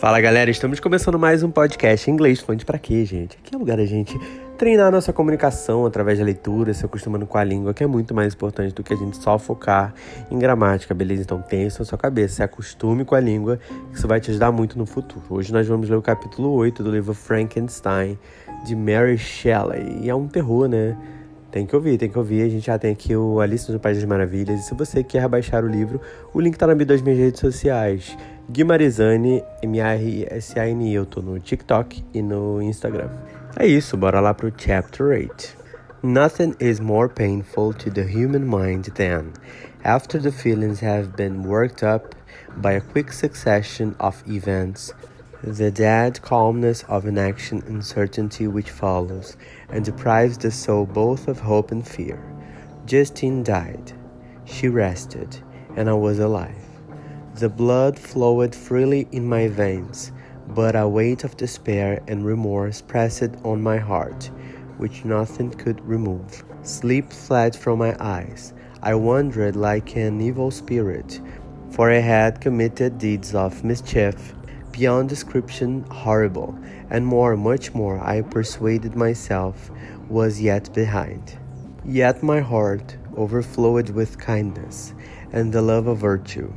Fala galera, estamos começando mais um podcast em inglês. Fonte para quê, gente? Aqui é o lugar da gente treinar nossa comunicação através da leitura, se acostumando com a língua, que é muito mais importante do que a gente só focar em gramática, beleza? Então tenha isso na sua cabeça, se acostume com a língua, isso vai te ajudar muito no futuro. Hoje nós vamos ler o capítulo 8 do livro Frankenstein, de Mary Shelley. E é um terror, né? Tem que ouvir, tem que ouvir. A gente já tem aqui o Alice no País das Maravilhas. E se você quer baixar o livro, o link tá na bio das minhas redes sociais. Guimarizane, M-A-R-S-A-N-I. Eu tô no TikTok e no Instagram. É isso, bora lá pro Chapter 8. Nothing is more painful to the human mind than, after the feelings have been worked up by a quick succession of events, the dead calmness of inaction and certainty which follows, and deprives the soul both of hope and fear. Justine died. She rested, and I was alive. The blood flowed freely in my veins, but a weight of despair and remorse pressed on my heart, which nothing could remove. Sleep fled from my eyes. I wandered like an evil spirit, for I had committed deeds of mischief beyond description horrible, and more, much more, I persuaded myself was yet behind. Yet my heart overflowed with kindness and the love of virtue.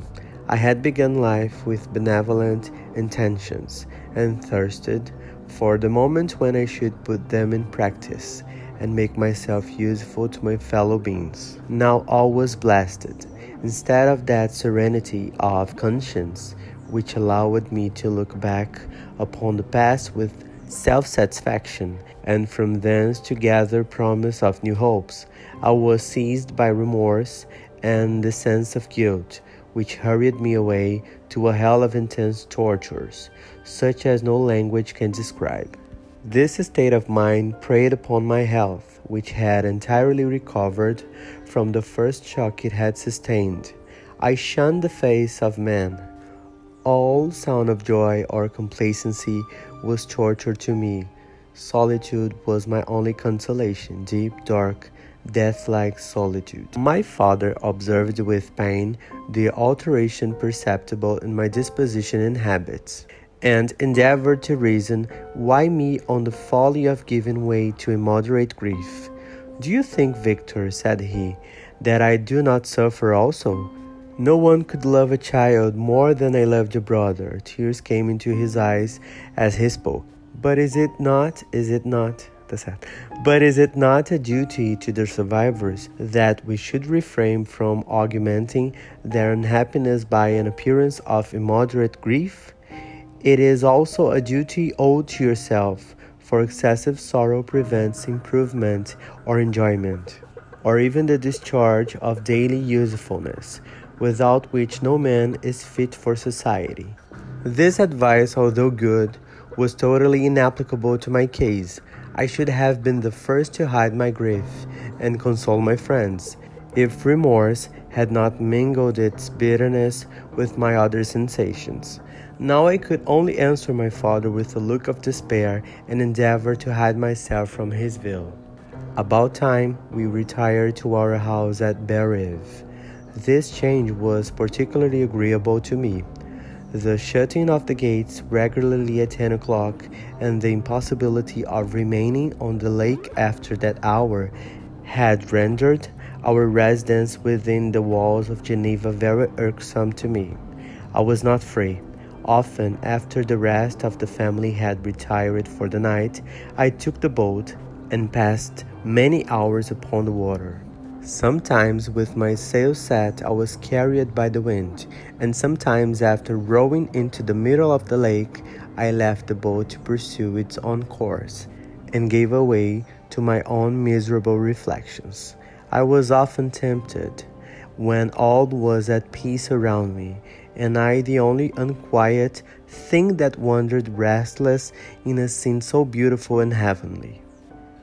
I had begun life with benevolent intentions and thirsted for the moment when I should put them in practice and make myself useful to my fellow beings. Now all was blasted. Instead of that serenity of conscience which allowed me to look back upon the past with self satisfaction and from thence to gather promise of new hopes, I was seized by remorse and the sense of guilt which hurried me away to a hell of intense tortures, such as no language can describe. This state of mind preyed upon my health, which had entirely recovered from the first shock it had sustained. I shunned the face of man. All sound of joy or complacency was torture to me. Solitude was my only consolation, deep, dark, death like solitude. My father observed with pain the alteration perceptible in my disposition and habits, and endeavored to reason why me on the folly of giving way to immoderate grief. Do you think, Victor, said he, that I do not suffer also? No one could love a child more than I loved a brother. Tears came into his eyes as he spoke. But is it not, is it not? The sad. But is it not a duty to the survivors that we should refrain from augmenting their unhappiness by an appearance of immoderate grief? It is also a duty owed to yourself, for excessive sorrow prevents improvement or enjoyment, or even the discharge of daily usefulness, without which no man is fit for society. This advice, although good, was totally inapplicable to my case. I should have been the first to hide my grief and console my friends, if remorse had not mingled its bitterness with my other sensations. Now I could only answer my father with a look of despair and endeavor to hide myself from his view. About time we retired to our house at Belrive. This change was particularly agreeable to me the shutting of the gates regularly at 10 o'clock and the impossibility of remaining on the lake after that hour had rendered our residence within the walls of Geneva very irksome to me. I was not free. Often, after the rest of the family had retired for the night, I took the boat and passed many hours upon the water. Sometimes, with my sail set, I was carried by the wind, and sometimes, after rowing into the middle of the lake, I left the boat to pursue its own course, and gave way to my own miserable reflections. I was often tempted, when all was at peace around me, and I the only unquiet thing that wandered restless in a scene so beautiful and heavenly.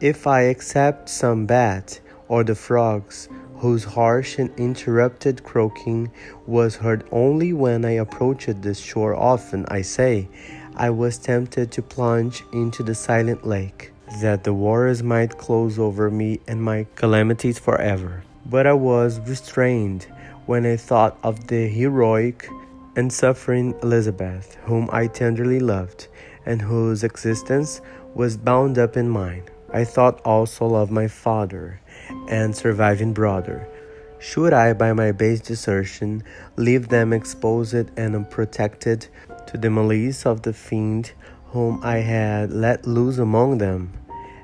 If I except some bat, or the frogs, whose harsh and interrupted croaking was heard only when I approached this shore. Often, I say, I was tempted to plunge into the silent lake, that the waters might close over me and my calamities forever. But I was restrained when I thought of the heroic and suffering Elizabeth, whom I tenderly loved, and whose existence was bound up in mine. I thought also of my father and surviving brother. Should I, by my base desertion, leave them exposed and unprotected to the malice of the fiend whom I had let loose among them?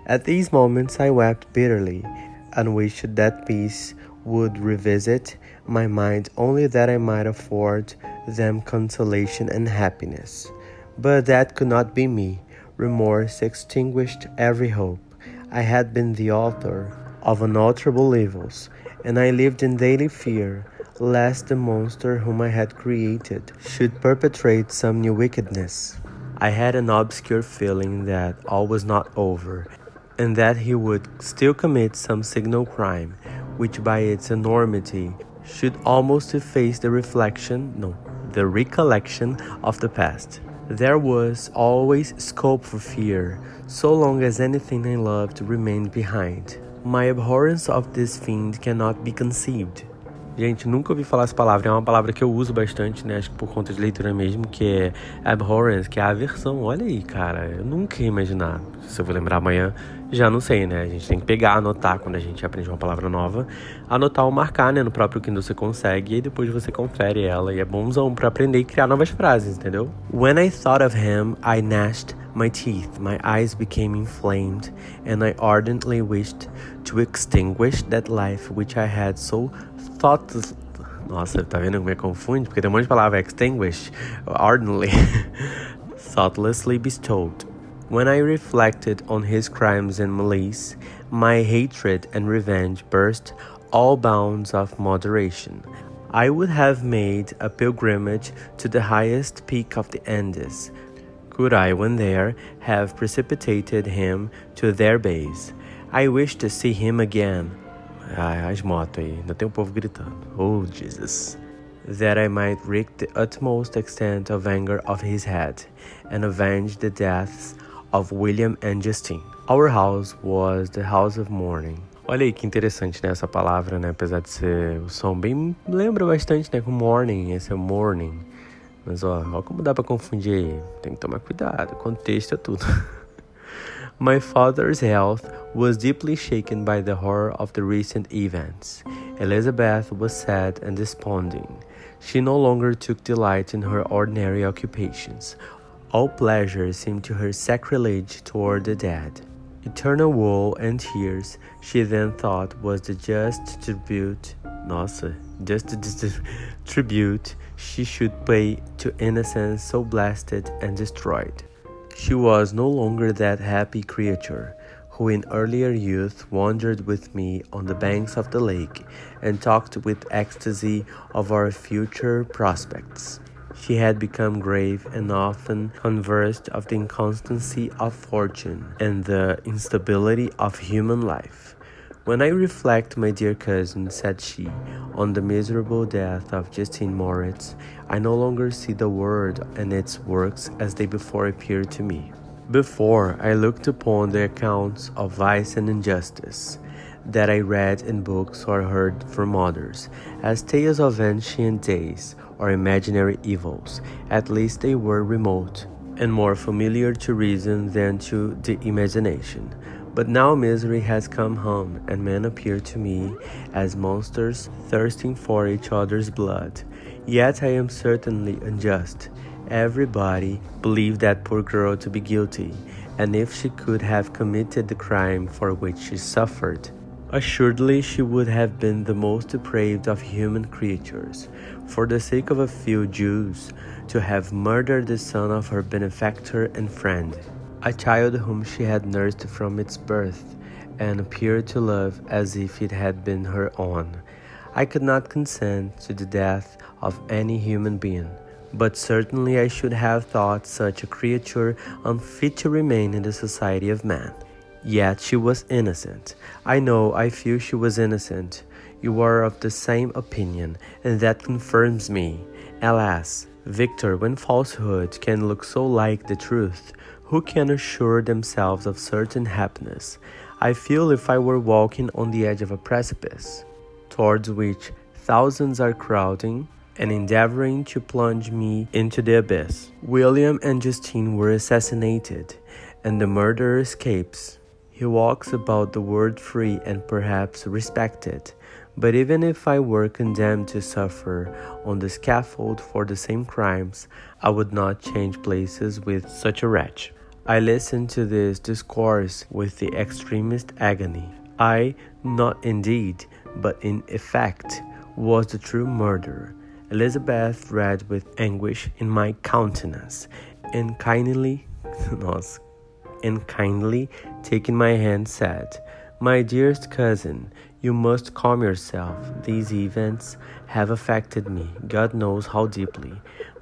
At these moments I wept bitterly, and wished that peace would revisit my mind only that I might afford them consolation and happiness. But that could not be me. Remorse extinguished every hope. I had been the author of unalterable evils, and I lived in daily fear lest the monster whom I had created should perpetrate some new wickedness. I had an obscure feeling that all was not over, and that he would still commit some signal crime, which by its enormity should almost efface the reflection, no, the recollection of the past. There was always scope for fear, so long as anything I loved remained behind. My abhorrence of this fiend cannot be conceived. Gente, nunca ouvi falar essa palavra. É uma palavra que eu uso bastante, né? Acho que por conta de leitura mesmo, que é abhorrence, que é aversão. Olha aí, cara. Eu nunca ia imaginar. Se eu vou lembrar amanhã, já não sei, né? A gente tem que pegar, anotar quando a gente aprende uma palavra nova. Anotar ou marcar, né? No próprio Kindle você consegue. E depois você confere ela. E é bonzão pra aprender e criar novas frases, entendeu? When I thought of him, I gnashed my teeth, my eyes became inflamed, and I ardently wished to extinguish that life which I had so thoughtless. Nossa, tá vendo como é confunde? Porque tem um monte de palavra extinguish, ardently, thoughtlessly bestowed. When I reflected on his crimes and malice, my hatred and revenge burst all bounds of moderation. I would have made a pilgrimage to the highest peak of the Andes, could I, when there, have precipitated him to their base. I wish to see him again. Ai, as motos aí, ainda tem um povo gritando. Oh, Jesus. That I might wreak the utmost extent of anger of his head, and avenge the deaths of William and Justine. Our house was the house of mourning. Olha aí que interessante, né? Essa palavra, né? Apesar de ser o som bem. lembra bastante, né? Com morning, esse é morning. Mas ó, ó como dá confundir aí. Tem que tomar cuidado, contexto é tudo. My father's health was deeply shaken by the horror of the recent events. Elizabeth was sad and desponding. She no longer took delight in her ordinary occupations. All pleasure seemed to her sacrilege toward the dead. Eternal woe and tears she then thought was the just tribute, nossa, just the tribute she should pay to innocence so blasted and destroyed. She was no longer that happy creature who in earlier youth wandered with me on the banks of the lake and talked with ecstasy of our future prospects. She had become grave and often conversed of the inconstancy of fortune and the instability of human life. When I reflect, my dear cousin, said she, on the miserable death of Justine Moritz, I no longer see the world and its works as they before appeared to me. Before, I looked upon the accounts of vice and injustice that I read in books or heard from others as tales of ancient days or imaginary evils. At least they were remote and more familiar to reason than to the imagination. But now misery has come home, and men appear to me as monsters thirsting for each other's blood. Yet I am certainly unjust. Everybody believed that poor girl to be guilty, and if she could have committed the crime for which she suffered, assuredly she would have been the most depraved of human creatures. For the sake of a few Jews, to have murdered the son of her benefactor and friend a child whom she had nursed from its birth and appeared to love as if it had been her own. I could not consent to the death of any human being, but certainly I should have thought such a creature unfit to remain in the society of man. Yet she was innocent. I know, I feel she was innocent. You are of the same opinion, and that confirms me. Alas, Victor, when falsehood can look so like the truth, who can assure themselves of certain happiness. I feel if I were walking on the edge of a precipice, towards which thousands are crowding, and endeavoring to plunge me into the abyss. William and Justine were assassinated, and the murderer escapes. He walks about the world free and perhaps respected. But even if I were condemned to suffer on the scaffold for the same crimes, I would not change places with such a wretch. I listened to this discourse with the extremest agony. I, not indeed, but in effect, was the true murderer. Elizabeth read with anguish in my countenance, and kindly, and kindly taking my hand, said, My dearest cousin, you must calm yourself. These events have affected me, God knows how deeply.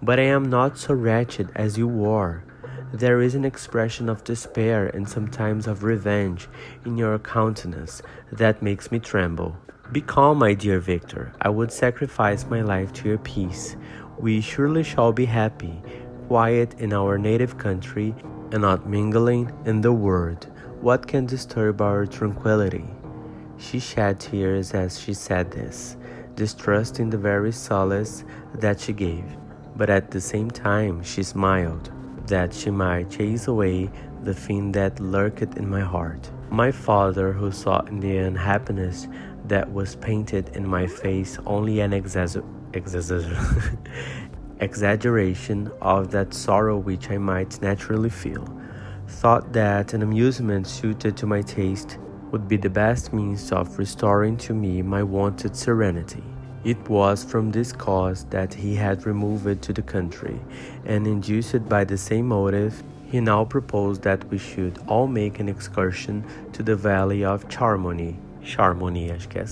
But I am not so wretched as you are. There is an expression of despair and sometimes of revenge in your countenance that makes me tremble. Be calm, my dear Victor. I would sacrifice my life to your peace. We surely shall be happy, quiet in our native country, and not mingling in the world. What can disturb our tranquility? She shed tears as she said this, distrusting the very solace that she gave. But at the same time, she smiled, that she might chase away the thing that lurked in my heart. My father, who saw in the unhappiness that was painted in my face only an exaggeration of that sorrow which I might naturally feel, thought that an amusement suited to my taste would be the best means of restoring to me my wonted serenity. It was from this cause that he had removed to the country, and induced by the same motive, he now proposed that we should all make an excursion to the valley of Charmony. Charmony, acho que.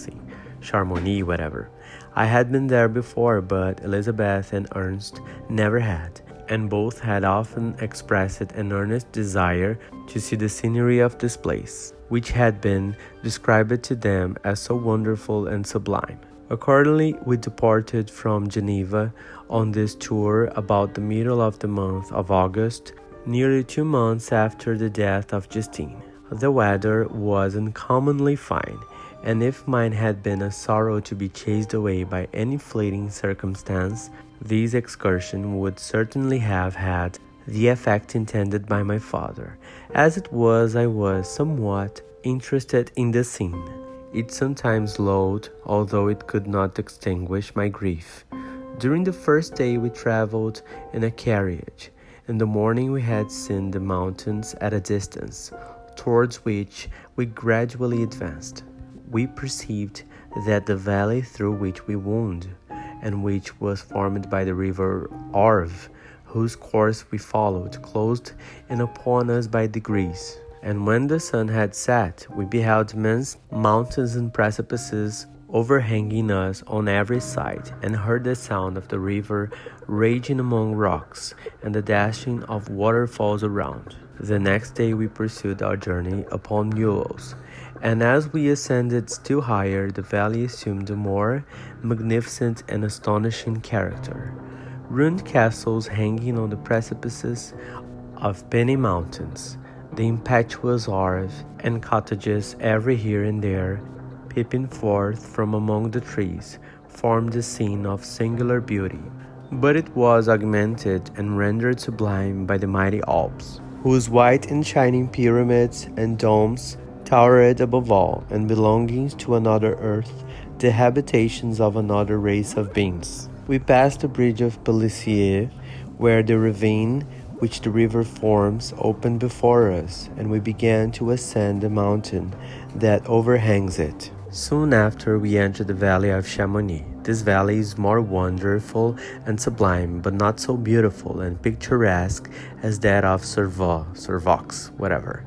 Charmony, whatever. I had been there before, but Elizabeth and Ernst never had, and both had often expressed an earnest desire to see the scenery of this place which had been described to them as so wonderful and sublime. Accordingly, we departed from Geneva on this tour about the middle of the month of August, nearly two months after the death of Justine. The weather was uncommonly fine, and if mine had been a sorrow to be chased away by any fleeting circumstance, this excursion would certainly have had the effect intended by my father. As it was, I was somewhat interested in the scene. It sometimes lulled, although it could not extinguish my grief. During the first day, we traveled in a carriage. In the morning, we had seen the mountains at a distance, towards which we gradually advanced. We perceived that the valley through which we wound, and which was formed by the river Arve, whose course we followed, closed in upon us by degrees. And when the sun had set, we beheld immense mountains and precipices overhanging us on every side, and heard the sound of the river raging among rocks, and the dashing of waterfalls around. The next day we pursued our journey upon mules, and as we ascended still higher, the valley assumed a more magnificent and astonishing character ruined castles hanging on the precipices of penny mountains, the impetuous Arve, and cottages every here and there, peeping forth from among the trees, formed a scene of singular beauty. But it was augmented and rendered sublime by the mighty Alps, whose white and shining pyramids and domes towered above all, and belonging to another earth, the habitations of another race of beings. We passed the bridge of Pelissier, where the ravine which the river forms opened before us, and we began to ascend the mountain that overhangs it. Soon after, we entered the valley of Chamonix. This valley is more wonderful and sublime, but not so beautiful and picturesque as that of Servo, Servox, whatever,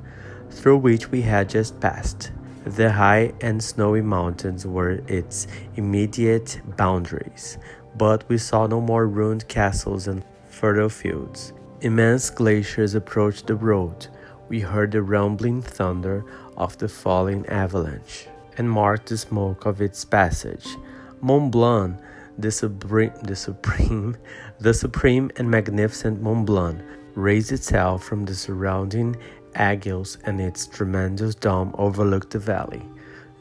through which we had just passed. The high and snowy mountains were its immediate boundaries, but we saw no more ruined castles and fertile fields. Immense glaciers approached the road. We heard the rumbling thunder of the falling avalanche and marked the smoke of its passage. Mont Blanc, the supreme, the supreme, the supreme and magnificent Mont Blanc, raised itself from the surrounding aiguilles, and its tremendous dome overlooked the valley.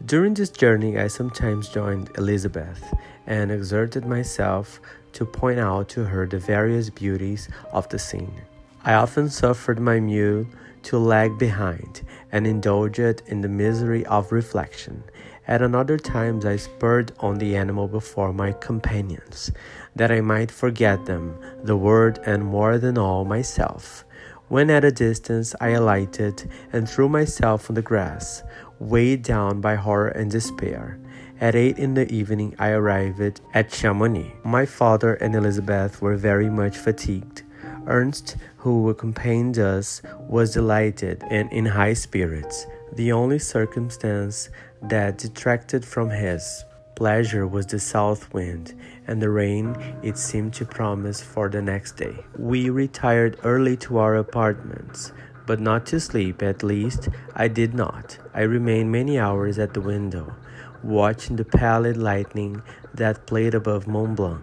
During this journey, I sometimes joined Elizabeth and exerted myself to point out to her the various beauties of the scene. I often suffered my mule to lag behind and indulged in the misery of reflection. At another times I spurred on the animal before my companions, that I might forget them, the world, and more than all myself. When at a distance I alighted and threw myself on the grass, weighed down by horror and despair. At eight in the evening I arrived at Chamonix. My father and Elizabeth were very much fatigued. Ernst, who accompanied us, was delighted and in high spirits. The only circumstance that detracted from his pleasure was the south wind and the rain it seemed to promise for the next day. We retired early to our apartments, but not to sleep, at least I did not. I remained many hours at the window, watching the pallid lightning that played above Mont Blanc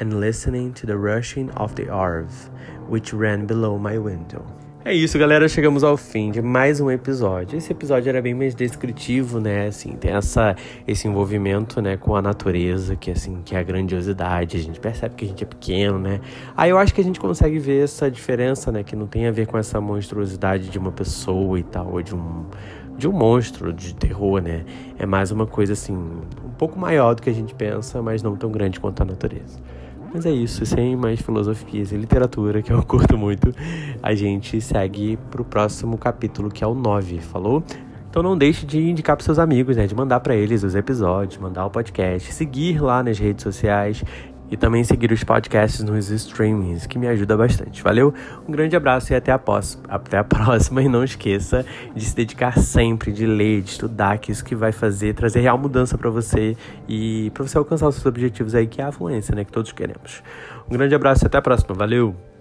and listening to the rushing of the Arve, which ran below my window. É isso, galera. Chegamos ao fim de mais um episódio. Esse episódio era bem mais descritivo, né? Assim, tem essa, esse envolvimento, né, com a natureza, que assim, que é a grandiosidade. A gente percebe que a gente é pequeno, né? Aí eu acho que a gente consegue ver essa diferença, né, que não tem a ver com essa monstruosidade de uma pessoa e tal, ou de um de um monstro de terror, né? É mais uma coisa assim, um pouco maior do que a gente pensa, mas não tão grande quanto a natureza. Mas é isso, sem mais filosofias e literatura, que eu curto muito, a gente segue pro próximo capítulo, que é o 9, falou? Então não deixe de indicar para seus amigos, né? De mandar para eles os episódios, mandar o podcast, seguir lá nas redes sociais e também seguir os podcasts nos streamings, que me ajuda bastante. Valeu? Um grande abraço e até a, até a próxima. E não esqueça de se dedicar sempre, de ler, de estudar, que isso que vai fazer, trazer real mudança para você e para você alcançar os seus objetivos aí, que é a fluência, né? Que todos queremos. Um grande abraço e até a próxima. Valeu!